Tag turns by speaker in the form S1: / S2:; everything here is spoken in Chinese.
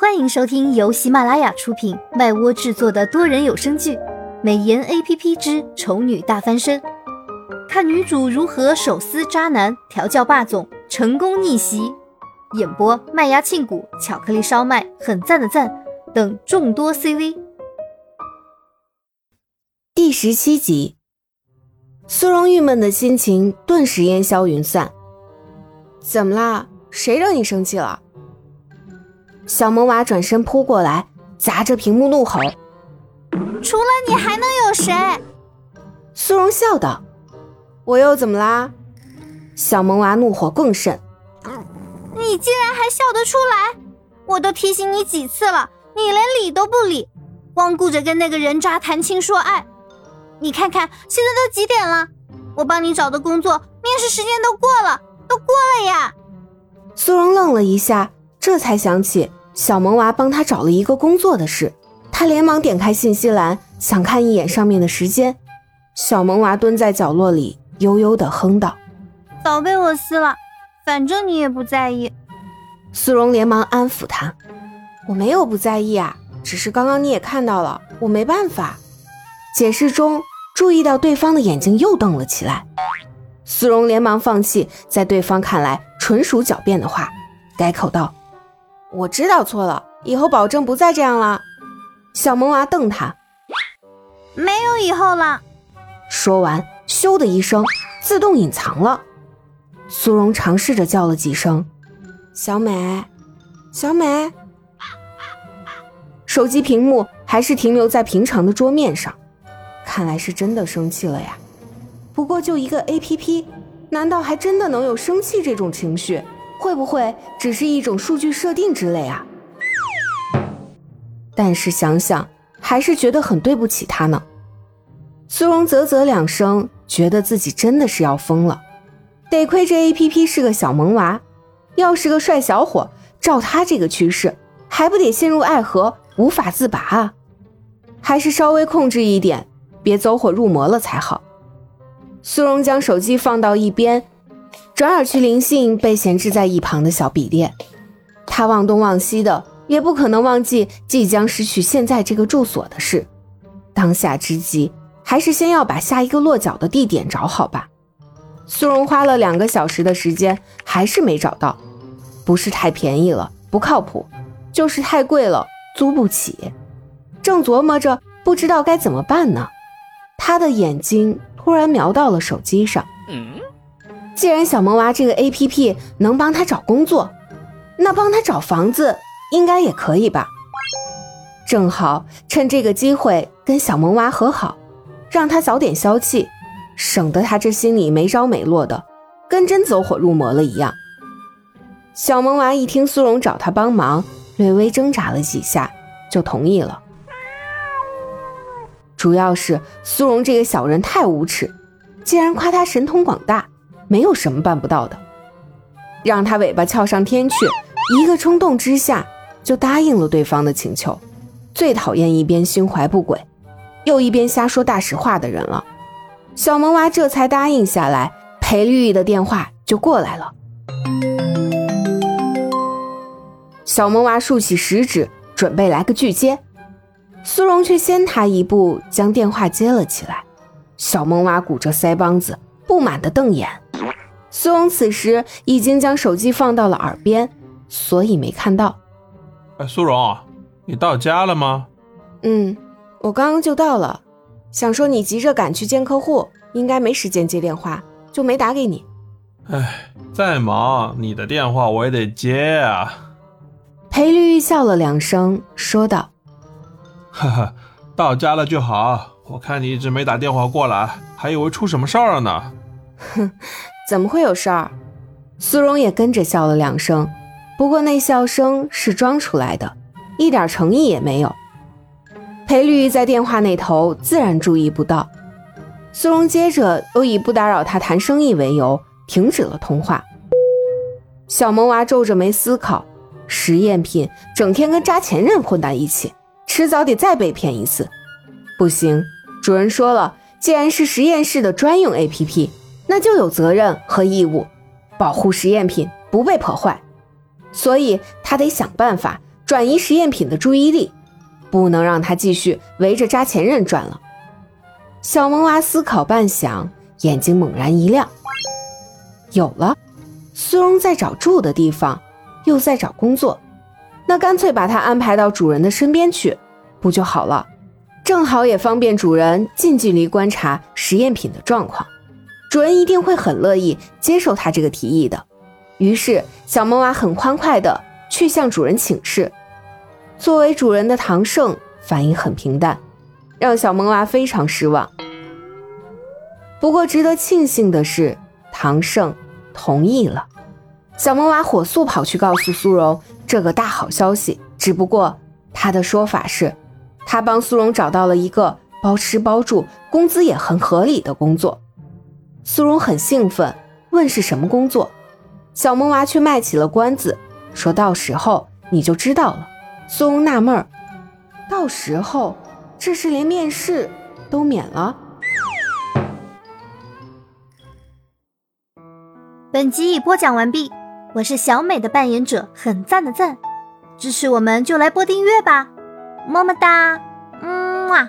S1: 欢迎收听由喜马拉雅出品、麦窝制作的多人有声剧《美颜 A P P 之丑女大翻身》，看女主如何手撕渣男、调教霸总、成功逆袭。演播：麦芽庆谷、巧克力烧麦、很赞的赞等众多 C V。
S2: 第十七集，苏荣郁闷的心情顿时烟消云散。怎么啦？谁惹你生气了？小萌娃转身扑过来，砸着屏幕怒吼：“
S3: 除了你还能有谁？”
S2: 苏荣笑道：“我又怎么啦？”小萌娃怒火更甚：“
S3: 你竟然还笑得出来！我都提醒你几次了，你连理都不理，光顾着跟那个人渣谈情说爱。你看看现在都几点了？我帮你找的工作面试时间都过了，都过了呀！”
S2: 苏荣愣了一下，这才想起。小萌娃帮他找了一个工作的事，他连忙点开信息栏，想看一眼上面的时间。小萌娃蹲在角落里，悠悠地哼道：“
S3: 早被我撕了，反正你也不在意。”
S2: 苏荣连忙安抚他：“我没有不在意啊，只是刚刚你也看到了，我没办法。”解释中，注意到对方的眼睛又瞪了起来。苏荣连忙放弃在对方看来纯属狡辩的话，改口道。我知道错了，以后保证不再这样了。小萌娃瞪他，
S3: 没有以后了。
S2: 说完，咻的一声，自动隐藏了。苏荣尝试着叫了几声：“小美，小美。”手机屏幕还是停留在平常的桌面上，看来是真的生气了呀。不过就一个 A P P，难道还真的能有生气这种情绪？会不会只是一种数据设定之类啊？但是想想还是觉得很对不起他呢。苏荣啧啧两声，觉得自己真的是要疯了。得亏这 A P P 是个小萌娃，要是个帅小伙，照他这个趋势，还不得陷入爱河无法自拔啊？还是稍微控制一点，别走火入魔了才好。苏荣将手机放到一边。转而去灵性被闲置在一旁的小笔电，他忘东忘西的，也不可能忘记即将失去现在这个住所的事。当下之急，还是先要把下一个落脚的地点找好吧。苏荣花了两个小时的时间，还是没找到。不是太便宜了，不靠谱；就是太贵了，租不起。正琢磨着，不知道该怎么办呢，他的眼睛突然瞄到了手机上。既然小萌娃这个 A P P 能帮他找工作，那帮他找房子应该也可以吧？正好趁这个机会跟小萌娃和好，让他早点消气，省得他这心里没着没落的，跟真走火入魔了一样。小萌娃一听苏荣找他帮忙，略微挣扎了几下，就同意了。主要是苏荣这个小人太无耻，竟然夸他神通广大。没有什么办不到的，让他尾巴翘上天去，一个冲动之下就答应了对方的请求。最讨厌一边心怀不轨，又一边瞎说大实话的人了。小萌娃这才答应下来，裴绿玉的电话就过来了。小萌娃竖起食指，准备来个拒接，苏荣却先他一步将电话接了起来。小萌娃鼓着腮帮子，不满的瞪眼。苏荣此时已经将手机放到了耳边，所以没看到。
S4: 哎，苏荣，你到家了吗？
S2: 嗯，我刚刚就到了。想说你急着赶去见客户，应该没时间接电话，就没打给你。
S4: 哎，再忙，你的电话我也得接啊。
S2: 裴绿玉笑了两声，说道：“
S4: 哈哈，到家了就好。我看你一直没打电话过来，还以为出什么事儿了呢。”
S2: 哼。怎么会有事儿？苏荣也跟着笑了两声，不过那笑声是装出来的，一点诚意也没有。裴绿玉在电话那头自然注意不到。苏荣接着又以不打扰他谈生意为由，停止了通话。小萌娃皱着眉思考：实验品整天跟渣前任混在一起，迟早得再被骗一次。不行，主人说了，既然是实验室的专用 APP。那就有责任和义务保护实验品不被破坏，所以他得想办法转移实验品的注意力，不能让他继续围着扎前任转了。小萌娃思考半晌，眼睛猛然一亮，有了，苏荣在找住的地方，又在找工作，那干脆把他安排到主人的身边去，不就好了？正好也方便主人近距离观察实验品的状况，主人一定会很乐意接受他这个提议的。于是，小萌娃很欢快的去向主人请示。作为主人的唐胜反应很平淡，让小萌娃非常失望。不过，值得庆幸的是，唐胜同意了。小萌娃火速跑去告诉苏荣这个大好消息。只不过，他的说法是，他帮苏荣找到了一个包吃包住、工资也很合理的工作。苏荣很兴奋，问是什么工作。小萌娃却卖起了关子，说到时候你就知道了。苏荣纳闷儿，到时候这是连面试都免了。
S1: 本集已播讲完毕，我是小美的扮演者，很赞的赞，支持我们就来播订阅吧，么么哒，嗯啊。